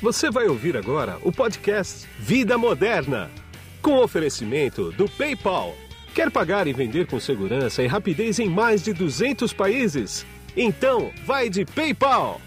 Você vai ouvir agora o podcast Vida Moderna, com oferecimento do PayPal. Quer pagar e vender com segurança e rapidez em mais de 200 países? Então, vai de PayPal!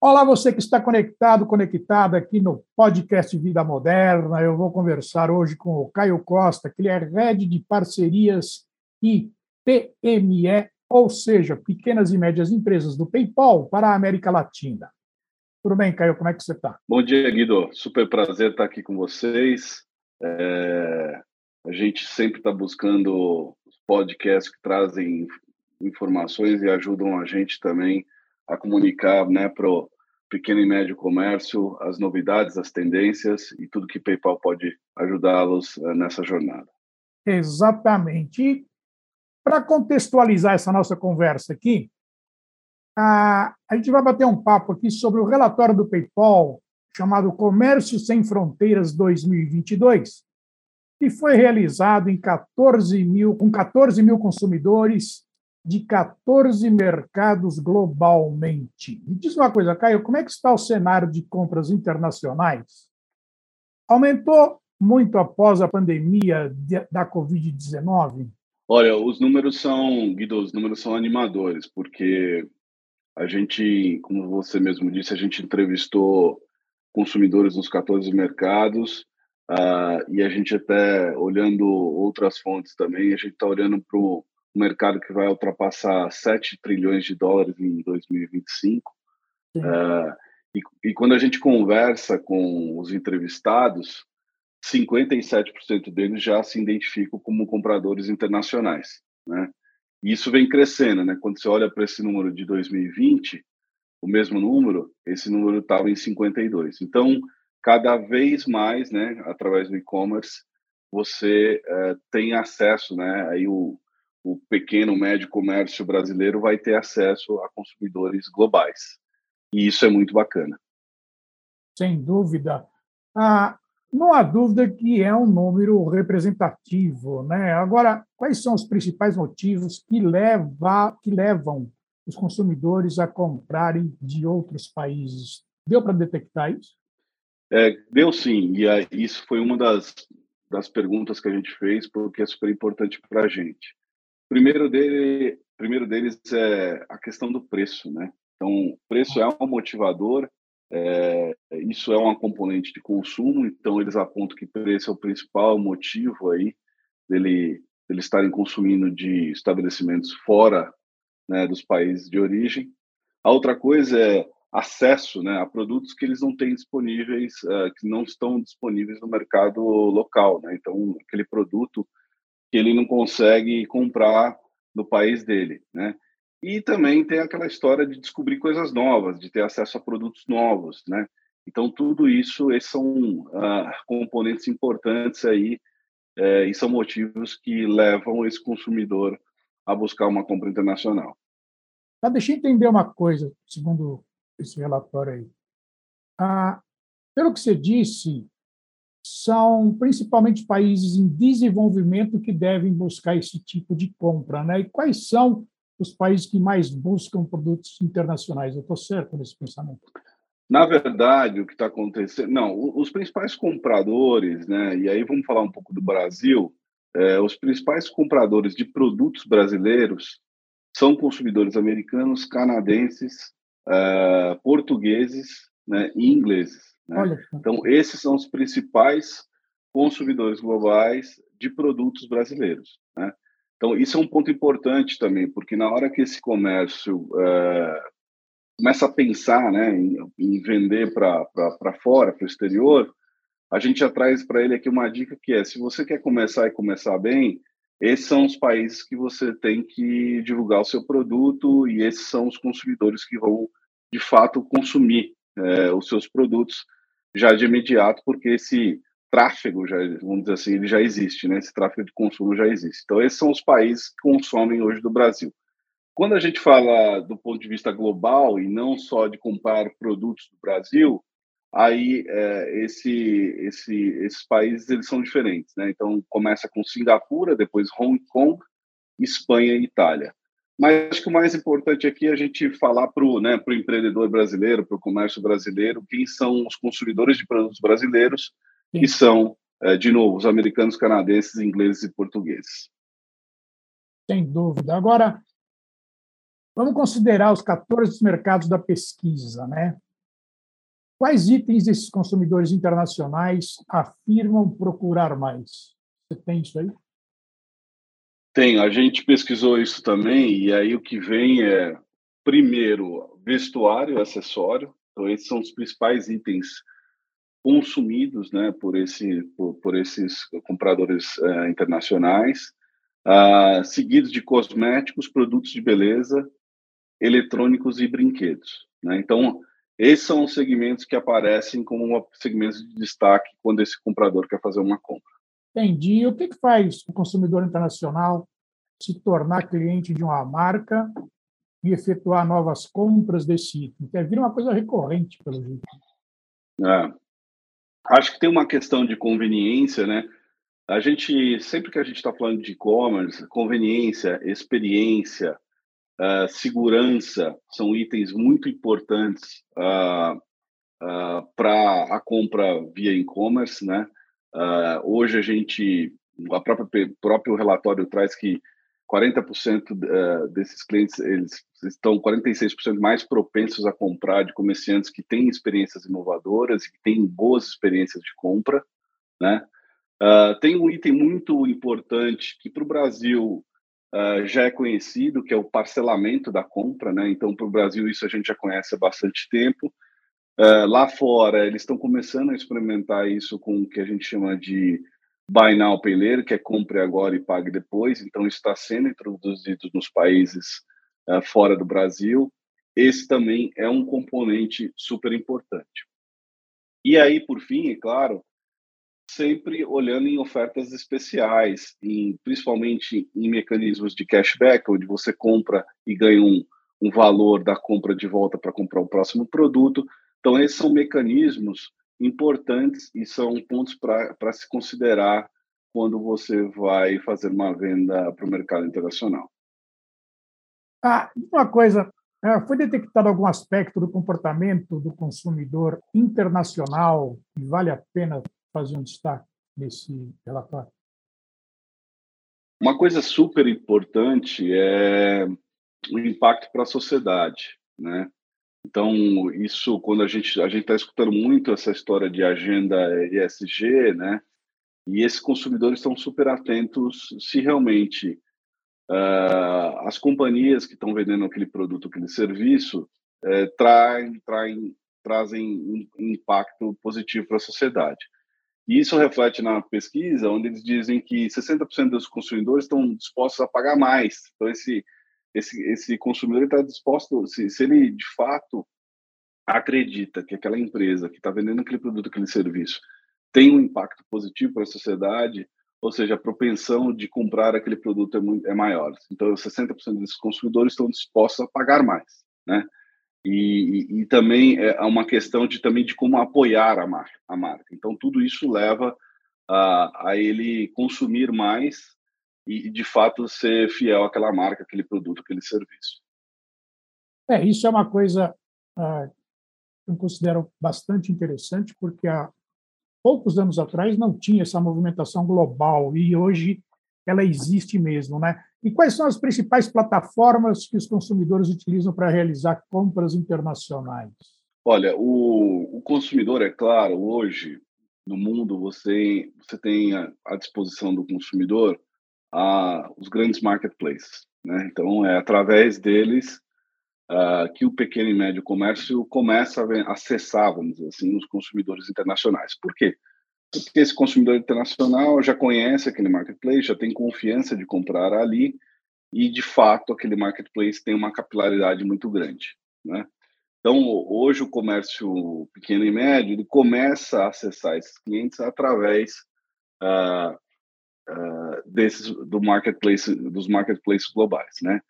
Olá, você que está conectado, conectada aqui no podcast Vida Moderna. Eu vou conversar hoje com o Caio Costa, que ele é head de parcerias e PME, ou seja, pequenas e médias empresas do PayPal para a América Latina. Tudo bem, Caio? Como é que você está? Bom dia, Guido. Super prazer estar aqui com vocês. É... A gente sempre está buscando podcasts que trazem informações e ajudam a gente também a comunicar né, para o pequeno e médio comércio as novidades, as tendências e tudo que PayPal pode ajudá-los é, nessa jornada. Exatamente. E para contextualizar essa nossa conversa aqui, a, a gente vai bater um papo aqui sobre o relatório do PayPal chamado Comércio Sem Fronteiras 2022, que foi realizado em 14 mil, com 14 mil consumidores de 14 mercados globalmente. Me diz uma coisa, Caio, como é que está o cenário de compras internacionais? Aumentou muito após a pandemia da Covid-19? Olha, os números são, Guido, os números são animadores, porque a gente, como você mesmo disse, a gente entrevistou consumidores nos 14 mercados uh, e a gente até olhando outras fontes também, a gente está olhando para o mercado que vai ultrapassar 7 trilhões de dólares em 2025. Uh, ah, e, e quando a gente conversa com os entrevistados, 57% deles já se identificam como compradores internacionais, né? E isso vem crescendo, né? Quando você olha para esse número de 2020, o mesmo número, esse número estava em 52. Então, cada vez mais, né, através do e-commerce, você uh, tem acesso, né? Aí o, o pequeno médio comércio brasileiro vai ter acesso a consumidores globais. E isso é muito bacana. Sem dúvida. Ah, não há dúvida que é um número representativo. Né? Agora, quais são os principais motivos que, leva, que levam os consumidores a comprarem de outros países? Deu para detectar isso? É, deu sim, e é, isso foi uma das, das perguntas que a gente fez, porque é super importante para a gente. Primeiro, dele, primeiro deles é a questão do preço. Né? Então, preço é um motivador, é, isso é uma componente de consumo, então eles apontam que preço é o principal motivo aí dele, dele estarem consumindo de estabelecimentos fora né, dos países de origem. A outra coisa é acesso né, a produtos que eles não têm disponíveis, uh, que não estão disponíveis no mercado local. Né? Então, aquele produto que ele não consegue comprar no país dele. Né? E também tem aquela história de descobrir coisas novas, de ter acesso a produtos novos, né? Então, tudo isso, esses são uh, componentes importantes aí uh, e são motivos que levam esse consumidor a buscar uma compra internacional. Tá, deixa eu entender uma coisa, segundo esse relatório aí. Ah, pelo que você disse, são principalmente países em desenvolvimento que devem buscar esse tipo de compra, né? E quais são os países que mais buscam produtos internacionais. Eu estou certo nesse pensamento? Na verdade, o que está acontecendo. Não, os principais compradores, né? E aí vamos falar um pouco do Brasil. É, os principais compradores de produtos brasileiros são consumidores americanos, canadenses, é, portugueses né, e ingleses. Né? Então, esses são os principais consumidores globais de produtos brasileiros. Né? Então, isso é um ponto importante também, porque na hora que esse comércio é, começa a pensar né, em, em vender para fora, para o exterior, a gente já traz para ele aqui uma dica que é, se você quer começar e começar bem, esses são os países que você tem que divulgar o seu produto e esses são os consumidores que vão, de fato, consumir é, os seus produtos já de imediato, porque esse tráfego, já, vamos dizer assim, ele já existe, né? Esse tráfego de consumo já existe. Então, esses são os países que consomem hoje do Brasil. Quando a gente fala do ponto de vista global e não só de comprar produtos do Brasil, aí é, esse, esse, esses países eles são diferentes, né? Então começa com Singapura, depois Hong Kong, Espanha e Itália. Mas acho que o mais importante aqui é a gente falar para o né, empreendedor brasileiro, para o comércio brasileiro, quem são os consumidores de produtos brasileiros. Que são, é, de novo, os americanos, canadenses, ingleses e portugueses. Sem dúvida. Agora, vamos considerar os 14 mercados da pesquisa, né? Quais itens esses consumidores internacionais afirmam procurar mais? Você tem isso aí? Tem, a gente pesquisou isso também, e aí o que vem é, primeiro, vestuário, acessório. Então, esses são os principais itens consumidos né, por, esse, por, por esses compradores uh, internacionais, uh, seguidos de cosméticos, produtos de beleza, eletrônicos e brinquedos. Né? Então, esses são os segmentos que aparecem como segmentos de destaque quando esse comprador quer fazer uma compra. Entendi. E o que, faz o consumidor internacional se tornar cliente de uma marca e efetuar novas compras desse item? Quer vir uma coisa recorrente, pelo jeito. É. Acho que tem uma questão de conveniência, né? A gente, sempre que a gente está falando de e-commerce, conveniência, experiência, uh, segurança são itens muito importantes uh, uh, para a compra via e-commerce, né? Hoje a gente, a própria próprio relatório traz que 40% uh, desses clientes eles estão 46% mais propensos a comprar de comerciantes que têm experiências inovadoras e que têm boas experiências de compra, né? Uh, tem um item muito importante que para o Brasil uh, já é conhecido, que é o parcelamento da compra, né? Então, para o Brasil isso a gente já conhece há bastante tempo. Uh, lá fora, eles estão começando a experimentar isso com o que a gente chama de Buy Now, Pay Later, que é compre agora e pague depois. Então, isso está sendo introduzido nos países uh, fora do Brasil. Esse também é um componente super importante. E aí, por fim, é claro, sempre olhando em ofertas especiais, em, principalmente em mecanismos de cashback, onde você compra e ganha um, um valor da compra de volta para comprar o próximo produto. Então, esses são mecanismos importantes e são pontos para se considerar quando você vai fazer uma venda para o mercado internacional. Ah, uma coisa, é, foi detectado algum aspecto do comportamento do consumidor internacional que vale a pena fazer um destaque nesse relatório? Uma coisa super importante é o impacto para a sociedade, né? Então, isso, quando a gente a está escutando muito essa história de agenda ESG, né? E esses consumidores estão super atentos se realmente uh, as companhias que estão vendendo aquele produto, aquele serviço, uh, traem, traem, trazem um impacto positivo para a sociedade. E isso reflete na pesquisa, onde eles dizem que 60% dos consumidores estão dispostos a pagar mais. Então, esse esse, esse consumidor está disposto, se, se ele de fato acredita que aquela empresa que está vendendo aquele produto, aquele serviço, tem um impacto positivo para a sociedade, ou seja, a propensão de comprar aquele produto é, muito, é maior. Então, 60% desses consumidores estão dispostos a pagar mais, né? E, e, e, também é uma questão de também de como apoiar a marca, a marca. Então, tudo isso leva a, a ele consumir mais e, de fato, ser fiel àquela marca, aquele produto, aquele serviço. É, isso é uma coisa ah, que eu considero bastante interessante, porque há poucos anos atrás não tinha essa movimentação global e hoje ela existe mesmo, né? E quais são as principais plataformas que os consumidores utilizam para realizar compras internacionais? Olha, o, o consumidor, é claro, hoje no mundo você, você tem à disposição do consumidor a, os grandes marketplaces. Né? Então, é através deles uh, que o pequeno e médio comércio começa a acessar, vamos dizer assim, os consumidores internacionais. Por quê? Porque esse consumidor internacional já conhece aquele marketplace, já tem confiança de comprar ali e, de fato, aquele marketplace tem uma capilaridade muito grande. Né? Então, hoje o comércio pequeno e médio ele começa a acessar esses clientes através uh, uh, desses do marketplace dos marketplaces globais, né?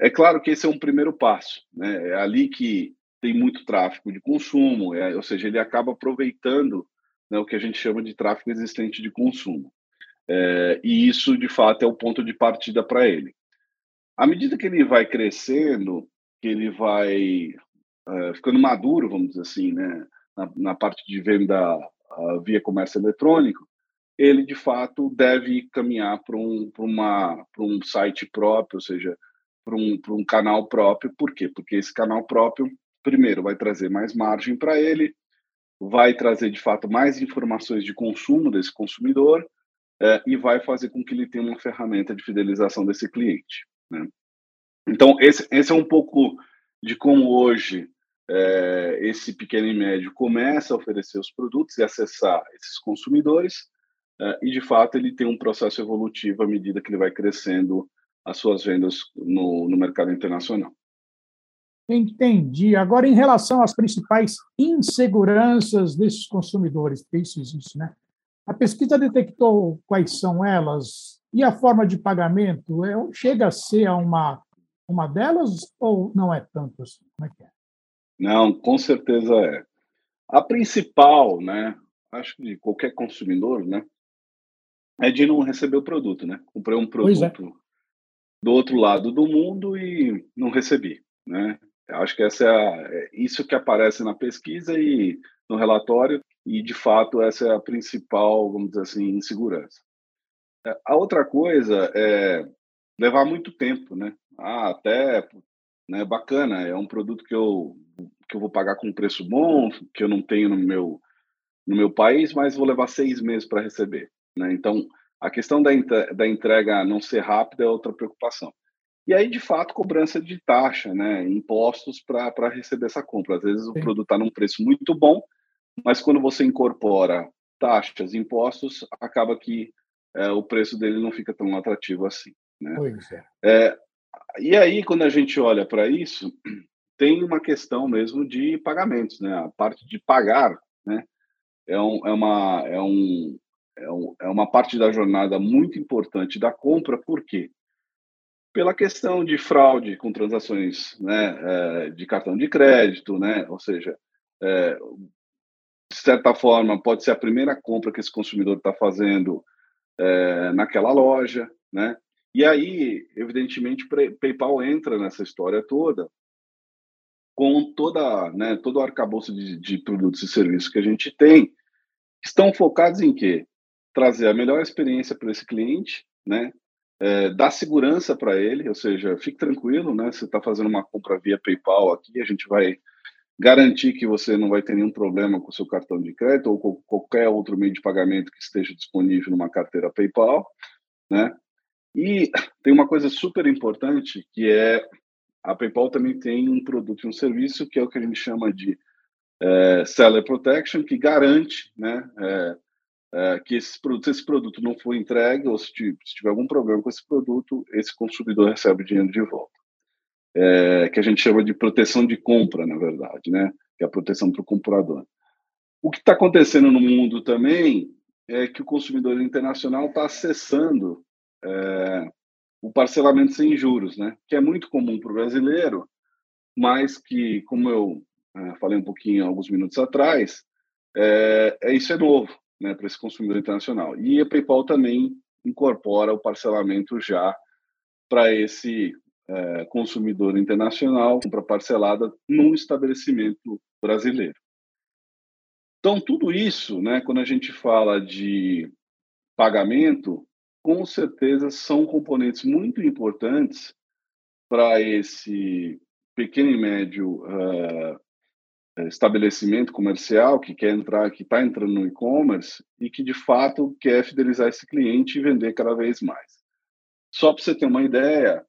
É claro que esse é um primeiro passo, né? É ali que tem muito tráfego de consumo, é, ou seja, ele acaba aproveitando né, o que a gente chama de tráfego existente de consumo. É, e isso, de fato, é o ponto de partida para ele. à medida que ele vai crescendo, que ele vai uh, ficando maduro, vamos dizer assim, né, na, na parte de venda via comércio eletrônico, ele de fato deve caminhar para um, uma, um site próprio, ou seja, para um, um canal próprio. Por quê? Porque esse canal próprio, primeiro, vai trazer mais margem para ele, vai trazer de fato mais informações de consumo desse consumidor é, e vai fazer com que ele tenha uma ferramenta de fidelização desse cliente. Né? Então, esse, esse é um pouco de como hoje é, esse pequeno e médio começa a oferecer os produtos e acessar esses consumidores, é, e de fato ele tem um processo evolutivo à medida que ele vai crescendo as suas vendas no, no mercado internacional. Entendi. Agora, em relação às principais inseguranças desses consumidores, porque isso existe, né? A pesquisa detectou quais são elas e a forma de pagamento é, chega a ser uma, uma delas ou não é tanto assim? Como é que é? Não, com certeza é. A principal, né, acho que de qualquer consumidor, né, é de não receber o produto, né? Comprei um é. produto. Do outro lado do mundo e não recebi, né? Acho que essa é, a, é isso que aparece na pesquisa e no relatório e de fato essa é a principal, vamos dizer assim, insegurança. É, a outra coisa é levar muito tempo, né? Ah, até né, bacana, é um produto que eu que eu vou pagar com um preço bom, que eu não tenho no meu no meu país, mas vou levar seis meses para receber. Né? Então, a questão da, da entrega não ser rápida é outra preocupação. E aí, de fato, cobrança de taxa, né? impostos para receber essa compra. Às vezes Sim. o produto está num preço muito bom, mas quando você incorpora taxas, impostos, acaba que é, o preço dele não fica tão atrativo assim. Né? É. é e aí, quando a gente olha para isso, tem uma questão mesmo de pagamentos, né? A parte de pagar, né? É, um, é, uma, é, um, é, é uma parte da jornada muito importante da compra, por quê? Pela questão de fraude com transações né, é, de cartão de crédito, né? Ou seja, é, de certa forma, pode ser a primeira compra que esse consumidor está fazendo é, naquela loja, né? E aí, evidentemente, PayPal entra nessa história toda com toda, né, todo o arcabouço de, de produtos e serviços que a gente tem, estão focados em quê? Trazer a melhor experiência para esse cliente, né? É, dar segurança para ele, ou seja, fique tranquilo, né? Você está fazendo uma compra via PayPal aqui, a gente vai garantir que você não vai ter nenhum problema com o seu cartão de crédito ou com qualquer outro meio de pagamento que esteja disponível numa carteira PayPal, né? E tem uma coisa super importante que é a PayPal também tem um produto e um serviço que é o que a gente chama de é, Seller Protection, que garante né, é, é, que esse produto, esse produto não for entregue ou se, se, tiver algum problema com esse produto, esse consumidor recebe o dinheiro de volta. É, que a gente chama de proteção de compra, na verdade, né? que é a proteção para o comprador. O que está acontecendo no mundo também é que o consumidor internacional está acessando é, o parcelamento sem juros, né? Que é muito comum para o brasileiro, mas que, como eu é, falei um pouquinho alguns minutos atrás, é, é isso é novo, né, para esse consumidor internacional. E a PayPal também incorpora o parcelamento já para esse é, consumidor internacional, compra parcelada num estabelecimento brasileiro. Então, tudo isso, né, quando a gente fala de pagamento, com certeza são componentes muito importantes para esse pequeno e médio uh, estabelecimento comercial que quer entrar, que está entrando no e-commerce e que de fato quer fidelizar esse cliente e vender cada vez mais. Só para você ter uma ideia,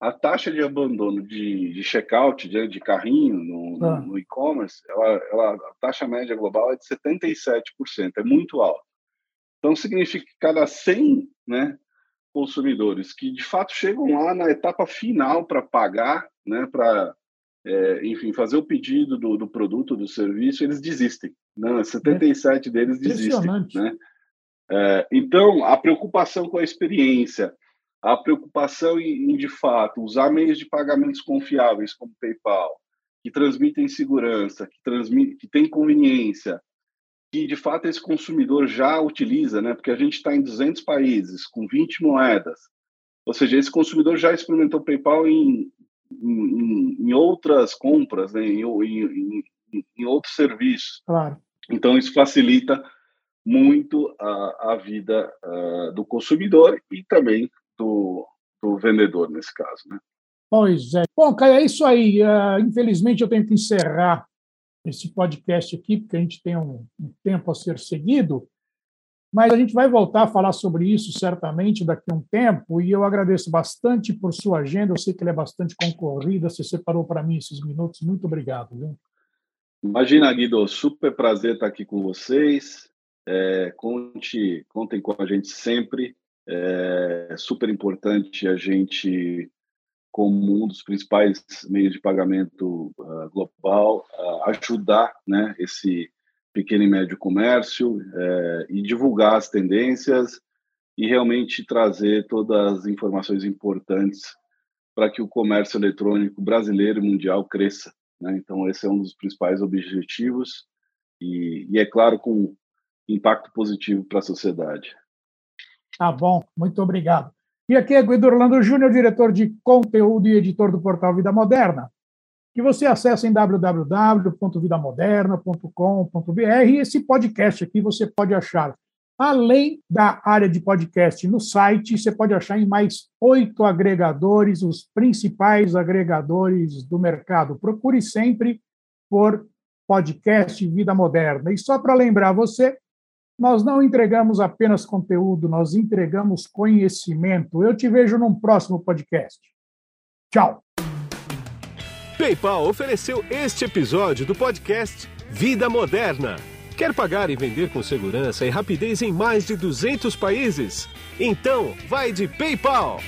a taxa de abandono de, de checkout de, de carrinho no, ah. no e-commerce, ela, ela, a taxa média global é de 77%, é muito alta. Então, significa que cada 100 né, consumidores que, de fato, chegam lá na etapa final para pagar, né, para, é, enfim, fazer o pedido do, do, produto, do serviço, eles desistem. Né? 77 é. deles desistem. Né? É, então, a preocupação com a experiência, a preocupação em, em, de fato, usar meios de pagamentos confiáveis como PayPal, que transmitem segurança, que, transmitem, que tem conveniência, que de fato esse consumidor já utiliza, né? Porque a gente está em 200 países com 20 moedas. Ou seja, esse consumidor já experimentou PayPal em, em, em outras compras, né? em, em, em, outros serviços. Claro. Então, isso facilita muito a, a vida uh, do consumidor e também do, do vendedor, nesse caso. Né? Pois é. Bom, Caio, é isso aí. Uh, infelizmente, eu tenho que encerrar esse podcast aqui, porque a gente tem um, um tempo a ser seguido. Mas a gente vai voltar a falar sobre isso certamente daqui a um tempo, e eu agradeço bastante por sua agenda. Eu sei que ela é bastante concorrida, você separou para mim esses minutos. Muito obrigado. Viu? Imagina, Guido, super prazer estar aqui com vocês. É, conte, contem com a gente sempre. É super importante a gente, como um dos principais meios de pagamento uh, global, uh, ajudar né, esse pequeno e médio comércio é, e divulgar as tendências e realmente trazer todas as informações importantes para que o comércio eletrônico brasileiro e mundial cresça. Né? Então, esse é um dos principais objetivos e, e é claro, com impacto positivo para a sociedade. Tá bom, muito obrigado. E aqui é Guido Orlando Júnior, diretor de conteúdo e editor do portal Vida Moderna que você acessa em www.vidamoderna.com.br e esse podcast aqui você pode achar, além da área de podcast no site, você pode achar em mais oito agregadores, os principais agregadores do mercado. Procure sempre por podcast Vida Moderna. E só para lembrar você, nós não entregamos apenas conteúdo, nós entregamos conhecimento. Eu te vejo num próximo podcast. Tchau. PayPal ofereceu este episódio do podcast Vida Moderna. Quer pagar e vender com segurança e rapidez em mais de 200 países? Então, vai de PayPal!